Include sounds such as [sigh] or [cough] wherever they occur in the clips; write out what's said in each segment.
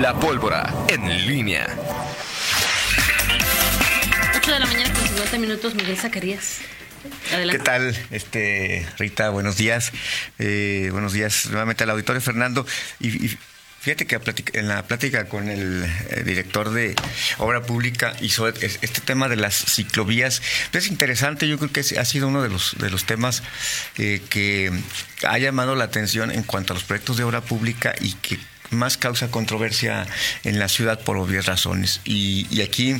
La pólvora en línea. 8 de la mañana con 50 minutos, Miguel Zacarías. ¿Qué tal, este, Rita? Buenos días. Eh, buenos días nuevamente al auditorio, Fernando. Y, fíjate que en la plática con el eh, director de Obra Pública hizo este tema de las ciclovías. Es interesante, yo creo que ha sido uno de los, de los temas eh, que ha llamado la atención en cuanto a los proyectos de obra pública y que más causa controversia en la ciudad por obvias razones. Y, aquí,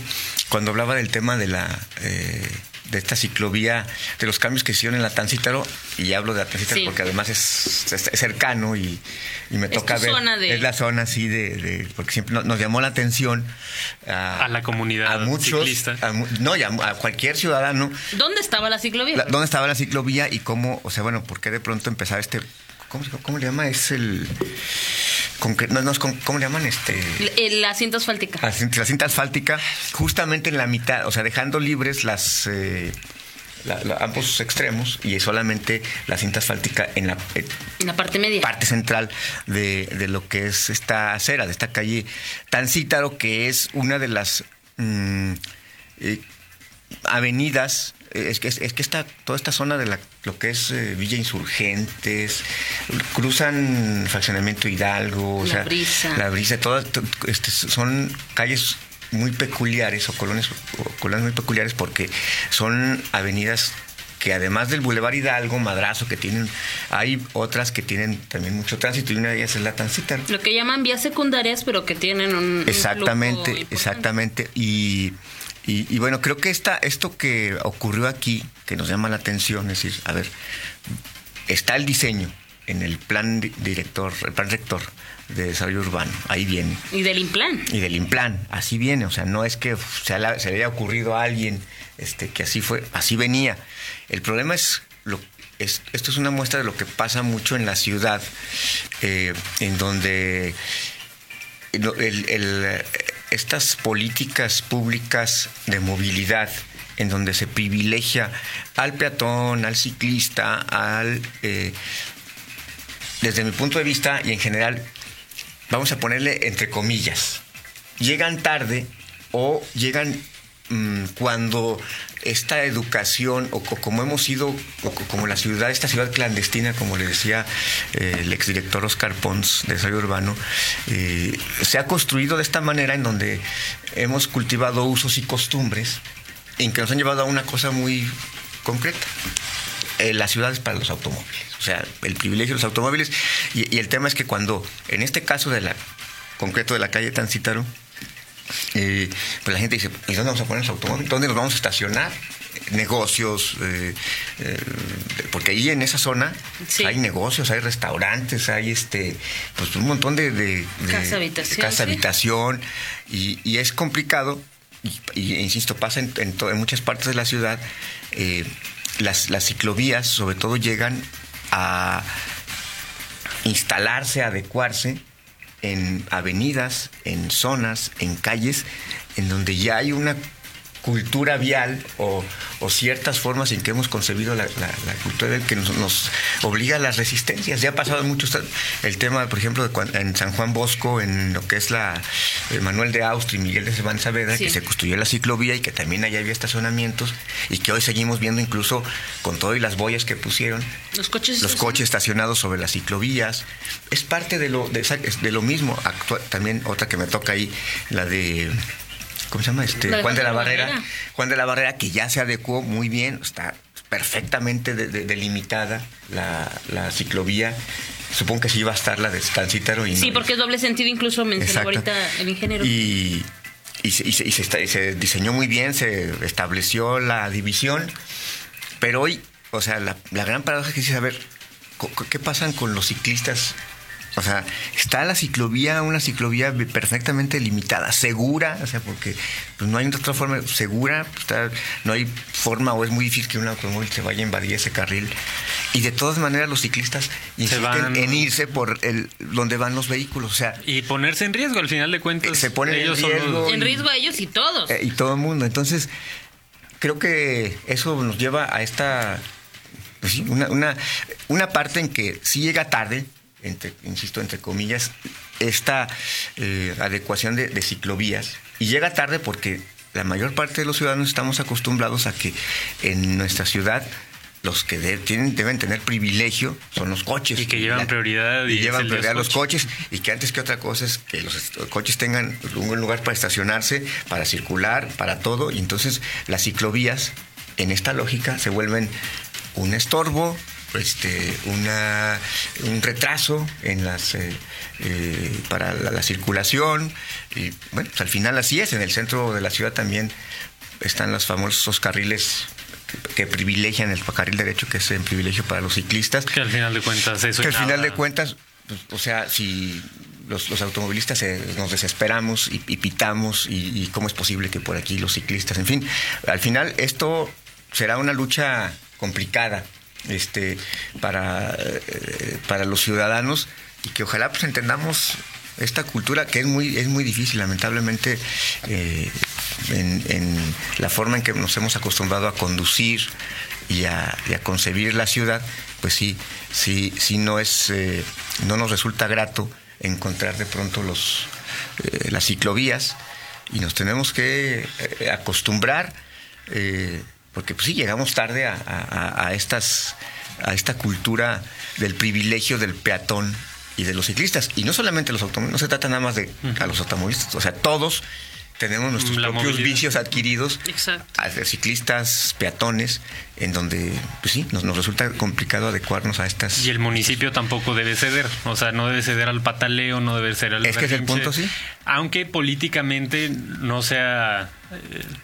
cuando hablaba del tema de la... Eh, de esta ciclovía, de los cambios que hicieron en la Tancítaro, y hablo de la Tancítaro porque además es, cercano y, me toca ver. Es la zona así de. porque siempre nos, llamó la atención a, la comunidad a muchos, no, a, cualquier ciudadano. ¿Dónde estaba la ciclovía? ¿Dónde estaba la ciclovía y cómo, o sea, bueno, por qué de pronto empezar este. ¿Cómo, cómo le llama? Es el no, ¿cómo le llaman? Este, la cinta asfáltica. La, cinta asfáltica, justamente en la mitad, o sea, dejando libres las... Eh, ambos extremos y solamente la cinta asfáltica en la, eh, en la parte media. Parte central de, lo que es esta acera, de esta calle tan cítaro, que es una de las mm, eh, avenidas es que, es que esta, toda esta zona de la, lo que es eh, Villa Insurgentes, cruzan Fraccionamiento Hidalgo, la brisa. La brisa, todas este, son calles muy peculiares o colonias, colonias muy peculiares porque son avenidas que además del Boulevard Hidalgo, Madrazo, que tienen, hay otras que tienen también mucho tránsito y una de ellas es la Tancita. Lo que llaman vías secundarias, pero que tienen un... Exactamente, exactamente. Y y, bueno, creo que esta, esto que ocurrió aquí, que nos llama la atención, es decir, a ver, está el diseño en el plan director, el plan rector de desarrollo urbano, ahí viene. Y del implan. Y del implan, así viene, o sea, no es que se, le haya ocurrido a alguien este, que así fue, así venía. El problema es, lo, es, esto es una muestra de lo que pasa mucho en la ciudad, eh, en donde el estas políticas públicas de movilidad en donde se privilegia al peatón, al ciclista, al... Eh, desde mi punto de vista y en general, vamos a ponerle entre comillas, llegan tarde o llegan mm, cuando esta educación, o como hemos sido, como la ciudad, esta ciudad clandestina, como le decía eh, el exdirector Oscar Pons de Desarrollo Urbano, eh, se ha construido de esta manera en donde hemos cultivado usos y costumbres en que nos han llevado a una cosa muy concreta. Eh, la ciudad es para los automóviles, o sea, el privilegio de los automóviles. Y, el tema es que cuando, en este caso de la concreto de la calle Tancítaro, eh, pues la gente dice, ¿y dónde vamos a poner los automóviles? ¿Dónde nos vamos a estacionar? negocios, eh, eh, porque ahí en esa zona hay negocios, hay restaurantes, hay este, pues un montón de, casa habitación, casa habitación y, es complicado y, insisto pasa en, en, muchas partes de la ciudad las, las ciclovías sobre todo llegan a instalarse, a adecuarse en avenidas, en zonas, en calles, en donde ya hay una cultura vial o, ciertas formas en que hemos concebido la, cultura vial que nos, obliga a las resistencias. Ya ha pasado mucho el tema, por ejemplo, de en San Juan Bosco, en lo que es la Manuel de Austria y Miguel de Cervantes Saavedra, que se construyó la ciclovía y que también allá había estacionamientos y que hoy seguimos viendo incluso con todo y las boyas que pusieron. Los coches, los coches estacionados sobre las ciclovías. Es parte de lo, de, de lo mismo. también otra que me toca ahí, la de ¿cómo se llama? Este, Juan de la, Barrera. Juan de la Barrera, que ya se adecuó muy bien, está perfectamente delimitada la, ciclovía. Supongo que sí iba a estar la de Stancítaro. Y sí, porque es doble sentido, incluso mencionó ahorita el ingeniero. Y, y, se, y, se, diseñó muy bien, se estableció la división, pero hoy, o sea, la, la gran paradoja que dice, a ver, ¿qué pasan con los ciclistas o sea, está la ciclovía, una ciclovía perfectamente limitada, segura, o sea, porque pues, no hay otra forma segura, pues, no hay forma o es muy difícil que un automóvil se vaya a invadir ese carril. Y de todas maneras los ciclistas insisten en irse por el donde van los vehículos, o sea, y ponerse en riesgo al final de cuentas. Se ponen ellos en riesgo, en riesgo a ellos y todos. Eh, y todo el mundo. Entonces, creo que eso nos lleva a esta pues una, una, una parte en que sí llega tarde, insisto, entre comillas, esta eh, adecuación de, ciclovías y llega tarde porque la mayor parte de los ciudadanos estamos acostumbrados a que en nuestra ciudad los que tienen, deben tener privilegio son los coches. Y que llevan prioridad. Y, llevan prioridad los coches. Y que antes que otra cosa es que los coches tengan un lugar para estacionarse, para circular, para todo. Y entonces las ciclovías, en esta lógica, se vuelven un estorbo, este, una, un retraso en las eh, eh, para la, circulación. Y bueno pues al final así es en el centro de la ciudad también están los famosos carriles que, privilegian el carril derecho que es un privilegio para los ciclistas. Que al final de cuentas eso que al final de cuentas pues, o sea si los, automovilistas nos desesperamos y, pitamos y, y, cómo es posible que por aquí los ciclistas, en fin, al final esto será una lucha complicada este, para, eh, para los ciudadanos y que ojalá pues entendamos esta cultura que es muy, es muy difícil, lamentablemente, eh, en, la forma en que nos hemos acostumbrado a conducir y a, concebir la ciudad, pues sí, sí, sí no es, eh, no nos resulta grato encontrar de pronto los, las ciclovías y nos tenemos que acostumbrar porque pues sí, llegamos tarde a, estas, a esta cultura del privilegio del peatón y de los ciclistas. Y no solamente los automóviles, no se trata nada más de a los automovilistas, o sea, todos tenemos nuestros propios vicios adquiridos de ciclistas, peatones, en donde, pues sí, nos, nos, resulta complicado adecuarnos a estas. Y el municipio tampoco debe ceder, o sea, no debe ceder al pataleo, no debe ceder al. Es que es el punto, sí. Aunque políticamente no sea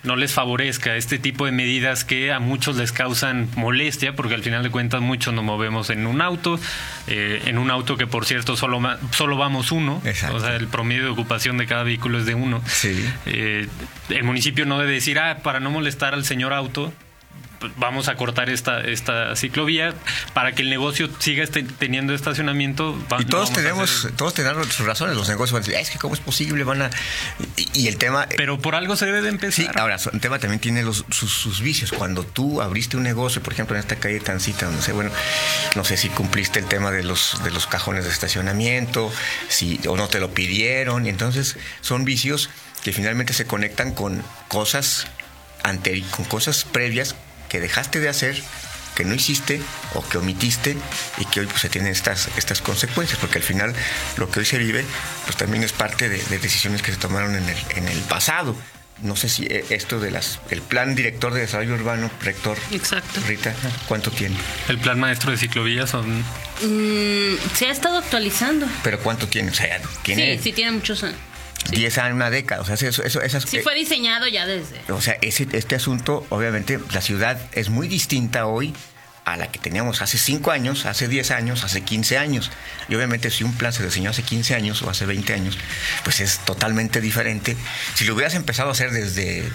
no les favorezca este tipo de medidas que a muchos les causan molestia, porque al final de cuentas muchos nos movemos en un auto, eh, en un auto que por cierto solo, solo vamos uno, o sea, el promedio de ocupación de cada vehículo es de uno. Sí. Eh, el municipio no debe decir, ah, para no molestar al señor auto, vamos a cortar esta, esta ciclovía para que el negocio siga este, teniendo estacionamiento. y todos tenemos, todos tenemos sus razones, los negocios van a decir, es que cómo es posible, van a... Y, el tema... Eh, Pero por algo se debe de empezar. Sí, ahora, el tema también tiene los, sus, vicios. Cuando tú abriste un negocio, por ejemplo, en esta calle Tancita, no sé, bueno, no sé si cumpliste el tema de los, de los cajones de estacionamiento, si o no te lo pidieron, y entonces son vicios que finalmente se conectan con cosas ante, con cosas previas que dejaste de hacer, que no hiciste o que omitiste y que hoy pues, se tienen estas, estas consecuencias, porque al final lo que hoy se vive pues también es parte de, decisiones que se tomaron en el, en el pasado. No sé si eh, esto de las el plan director de desarrollo urbano, rector Exacto. Rita, ¿cuánto tiene? El plan maestro de ciclovías son mm, se ha estado actualizando. Pero ¿cuánto tiene? O sea, tiene Sí, sí tiene muchos años. 10 años, una década. O sea, eso, eso, esas, sí, fue diseñado ya desde. O sea, ese, este asunto, obviamente, la ciudad es muy distinta hoy a la que teníamos hace 5 años, hace 10 años, hace 15 años. Y obviamente si un plan se diseñó hace 15 años o hace 20 años, pues es totalmente diferente. Si lo hubieras empezado a hacer desde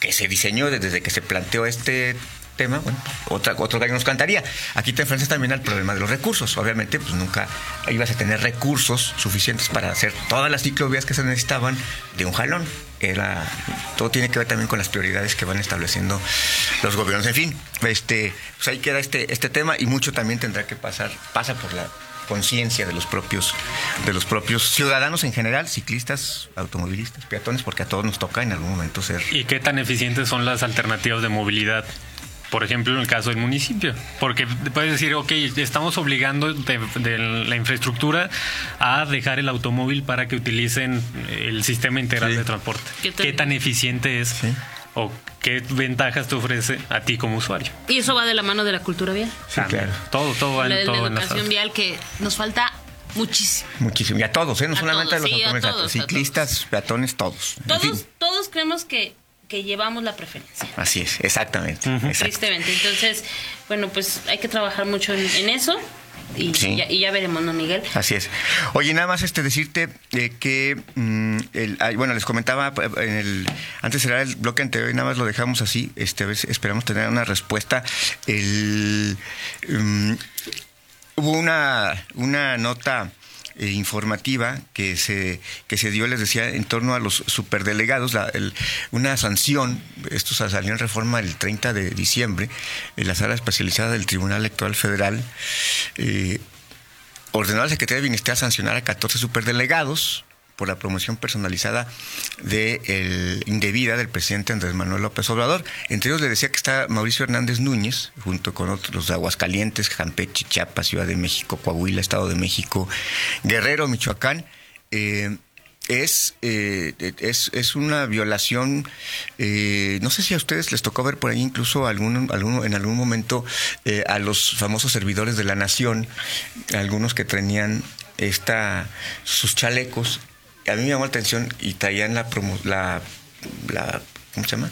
que se diseñó, desde que se planteó este tema, bueno, otra, otro gallo nos cantaría. Aquí te enfrentas también al problema de los recursos. Obviamente, pues nunca ibas a tener recursos suficientes para hacer todas las ciclovías que se necesitaban de un jalón. Era, todo tiene que ver también con las prioridades que van estableciendo los gobiernos. En fin, este, pues ahí queda este, este tema y mucho también tendrá que pasar, pasa por la conciencia de los propios de los propios ciudadanos en general, ciclistas, automovilistas, peatones, porque a todos nos toca en algún momento ser. ¿Y qué tan eficientes son las alternativas de movilidad por ejemplo, en el caso del municipio. Porque puedes decir, ok, estamos obligando de, la infraestructura a dejar el automóvil para que utilicen el sistema integral de transporte. ¿Qué tan, eficiente es? ¿O qué ventajas te ofrece a ti como usuario? Y eso va de la mano de la cultura vial. Sí, claro. Todo, todo va en todo. La educación vial que nos falta Muchísimo. Muchísimo. Y a todos, ¿eh? no solamente a los automóviles, ciclistas, peatones, todos. Todos, todos creemos que que llevamos la preferencia. Así es, exactamente. Tristemente. Entonces, bueno, pues hay que trabajar mucho en, eso. Y, ya, veremos, ¿no, Miguel? Así es. Oye, nada más este decirte eh, que, mm, el, bueno, les comentaba eh, en el, antes era el bloque anterior y nada más lo dejamos así, este, a ver, esperamos tener una respuesta. El, mm, hubo una, una nota eh, informativa que se, que se dio, les decía, en torno a los superdelegados, la, una sanción, esto salió en reforma el 30 de diciembre, en la sala especializada del Tribunal Electoral Federal, eh, ordenó a la Secretaría de Bienestar sancionar a 14 superdelegados por la promoción personalizada de el indebida del presidente Andrés Manuel López Obrador. Entre ellos le decía que está Mauricio Hernández Núñez, junto con otros de Aguascalientes, Campeche, Chiapas, Ciudad de México, Coahuila, Estado de México, Guerrero, Michoacán. Eh, es, eh, es, es, una violación, eh, no sé si a ustedes les tocó ver por ahí incluso algún, algún, en algún momento a los famosos servidores de la nación, algunos que tenían esta, sus chalecos a mí me llamó la atención y traían la, la, la ¿cómo se llama?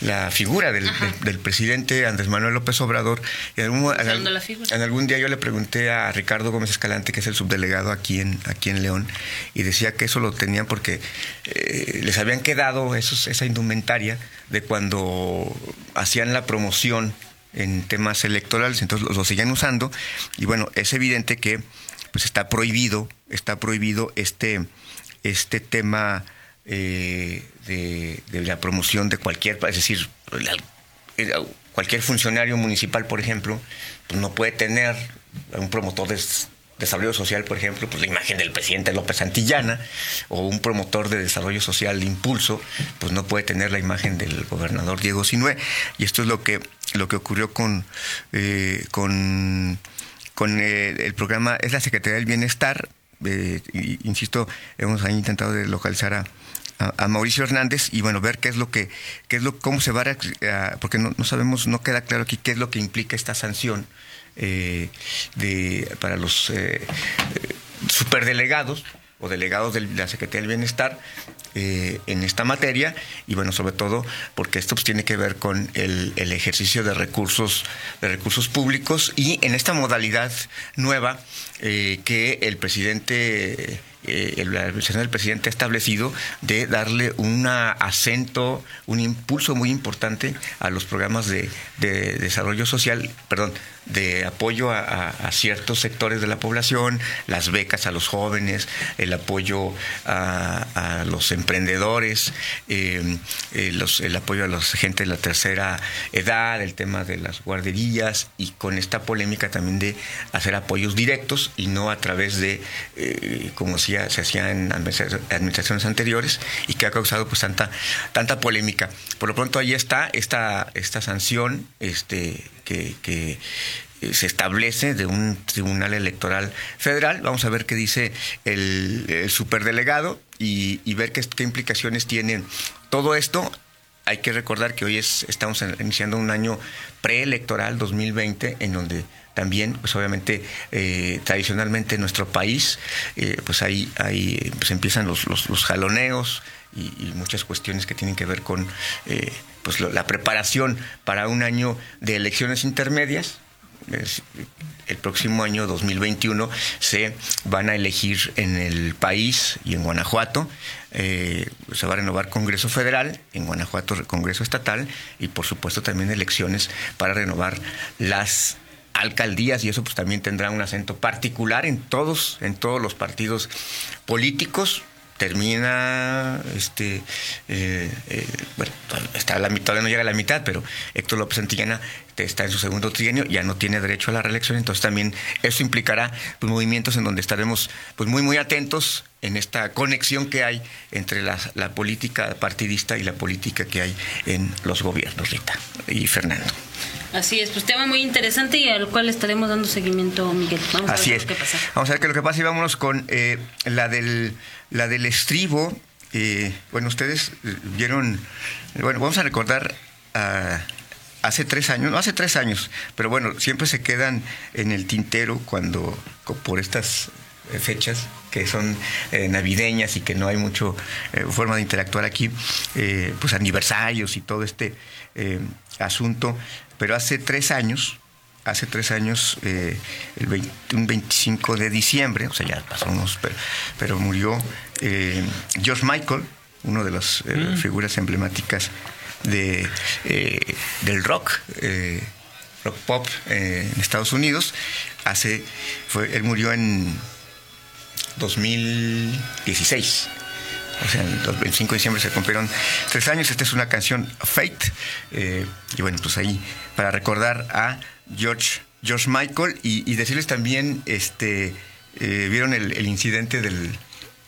La figura del, presidente Andrés Manuel López Obrador. En algún, en, algún, día yo le pregunté a Ricardo Gómez Escalante, que es el subdelegado aquí en, aquí en León, y decía que eso lo tenían porque eh, les habían quedado esos, esa indumentaria de cuando hacían la promoción en temas electorales, entonces lo, lo seguían usando. Y bueno, es evidente que pues está prohibido, está prohibido este este tema eh, de, la promoción de cualquier, es decir, cualquier funcionario municipal, por ejemplo, pues no puede tener un promotor de desarrollo social, por ejemplo, pues la imagen del presidente López Santillana, o un promotor de desarrollo social de impulso, pues no puede tener la imagen del gobernador Diego Sinué. Y esto es lo que, lo que ocurrió con, eh, con, con eh, el programa, es la Secretaría del Bienestar, eh, insisto, hemos intentado de localizar a, a, Mauricio Hernández y bueno, ver qué es lo que, qué es lo, cómo se va a, porque no, no, sabemos, no queda claro aquí qué es lo que implica esta sanción eh, de, para los eh, superdelegados o delegados de la Secretaría del Bienestar eh, en esta materia y bueno, sobre todo porque esto pues, tiene que ver con el, el, ejercicio de recursos, de recursos públicos y en esta modalidad nueva eh, que el presidente eh, el, del presidente ha establecido de darle un acento, un impulso muy importante a los programas de, de desarrollo social, perdón, de apoyo a, ciertos sectores de la población, las becas a los jóvenes, el apoyo a, los emprendedores, eh, eh, el apoyo a la gente de la tercera edad, el tema de las guarderías y con esta polémica también de hacer apoyos directos y no a través de, eh, como se hacía en administraciones anteriores y que ha causado pues tanta, tanta polémica. Por lo pronto ahí está esta, esta sanción este, que, que se establece de un tribunal electoral federal. Vamos a ver qué dice el, superdelegado y, ver qué, qué, implicaciones tiene todo esto. Hay que recordar que hoy es, estamos iniciando un año preelectoral 2020 en donde también, pues obviamente, eh, tradicionalmente en nuestro país, eh, pues ahí, ahí pues empiezan los, los, jaloneos y, muchas cuestiones que tienen que ver con eh, pues la preparación para un año de elecciones intermedias el próximo año 2021 se van a elegir en el país y en Guanajuato. Eh, se va a renovar Congreso Federal, en Guanajuato Congreso Estatal y por supuesto también elecciones para renovar las alcaldías y eso pues también tendrá un acento particular en todos en todos los partidos políticos termina, este, eh, eh, bueno, está a la mitad, no llega a la mitad, pero Héctor López Santillana está en su segundo trienio, ya no tiene derecho a la reelección, entonces también eso implicará pues, movimientos en donde estaremos pues muy muy atentos en esta conexión que hay entre la, la política partidista y la política que hay en los gobiernos, Rita y Fernando. Así es, pues tema muy interesante y al cual estaremos dando seguimiento, Miguel. Vamos a ver qué es. pasa. Vamos a ver qué es lo que pasa y vámonos con eh, la del la del estribo. Eh, bueno, ustedes vieron, bueno, vamos a recordar hace tres años, no hace tres años, pero bueno, siempre se quedan en el tintero cuando por estas fechas que son eh, navideñas y que no hay mucho forma de interactuar aquí, pues aniversarios y todo este asunto. Pero hace tres años, hace tres años, eh, el un 25 de diciembre, o sea, ya pasó unos, pero, murió eh, George Michael, uno de las eh, mm. figuras emblemáticas de, del rock, rock pop en Estados Unidos. Hace, fue, él murió en 2016. O sea, el 25 de diciembre se cumplieron tres años. Esta es una canción Fate. Eh, y bueno, pues ahí, para recordar a George, George Michael y, decirles también este, eh, ¿vieron el, el incidente del,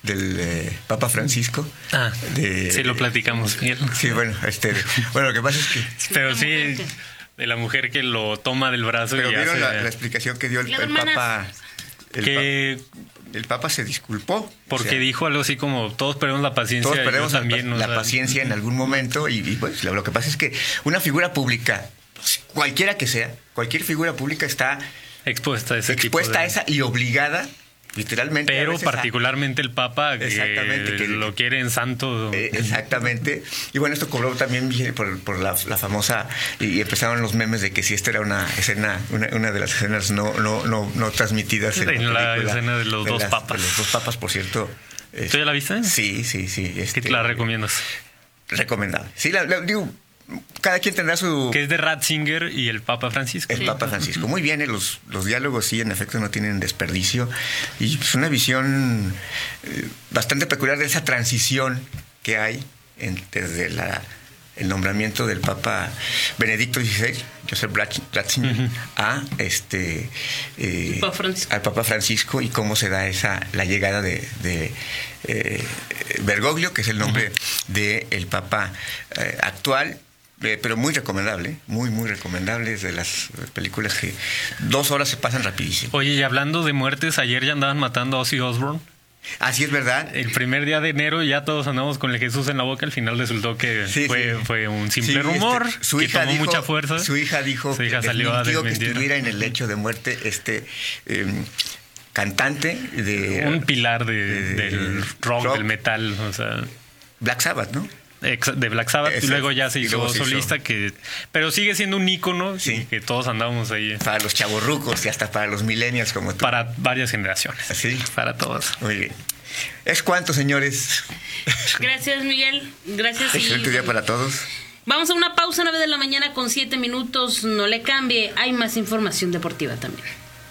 del eh, Papa Francisco? Ah, De- sí, lo platicamos. Sí, bueno, este, bueno, lo que pasa es que... [laughs] Pero sí, de la mujer que lo toma del brazo Pero y vieron hace... la, la explicación que dio el. Papa. El, que pa- el Papa se disculpó. porque O sea, dijo algo así como todos perdemos la paciencia Todos perdemos la- también la, paciencia en algún momento y, y, pues lo, lo que pasa es que una figura pública, pues, cualquiera que sea, cualquier figura pública está expuesta a ese expuesta tipo de... a esa y obligada, literalmente. pero a- particularmente el Papa que Exactamente, que- lo quiere en santo Eh, exactamente. Y bueno, esto cobró también por, por la, la famosa. Y empezaron los memes de que si esta era una escena, una, una de las escenas no, no, no, no transmitidas en, En la película escena de los dos las- papas. de los dos papas, por cierto. eh, ¿Tú ya la viste? Sí, sí, sí. ¿Qué este, te la recomiendas? Recomendable. Sí, la- la- digo, cada quien tendrá su. Que es de Ratzinger y el Papa Francisco. El Papa Francisco. Muy bien, eh, los, los diálogos sí, en efecto, no tienen desperdicio. Y es una visión eh, bastante peculiar de esa transición que hay en- desde la, el nombramiento del Papa Benedicto XVI, Joseph Ratz- Ratzinger, a este eh, Papa Francisco. al Papa Francisco y cómo se da esa la llegada de, de, eh, Bergoglio, que es el nombre del Papa eh, actual. Eh, pero muy recomendable, muy, muy recomendable. Es de las películas que dos horas se pasan rapidísimo. Oye, y hablando de muertes, ayer ya andaban matando a Ozzy Osbourne. Así es verdad. El primer día de enero ya todos andamos con el Jesús en la boca. Al final resultó que Sí, fue, sí. fue un Sí, simple rumor este, su que hija tomó dijo, mucha fuerza. Su hija dijo Su hija que salió a que estuviera en el lecho de muerte este eh, cantante de un pilar de- de- del rock, rock. del metal, o sea, Black Sabbath, ¿no? De Black Sabbath. Y luego ya se Y hizo se hizo. solista, que pero sigue siendo un ícono Sí. y que todos andamos ahí Para los chavorrucos y hasta para los millennials como tú. para varias generaciones. Sí. Para todos. Muy bien. ¿Es cuánto, señores? Gracias, Miguel. Gracias. y- Excelente día para todos. Vamos a una pausa 9 de la mañana con 7 minutos. No le cambie. Hay más información deportiva también.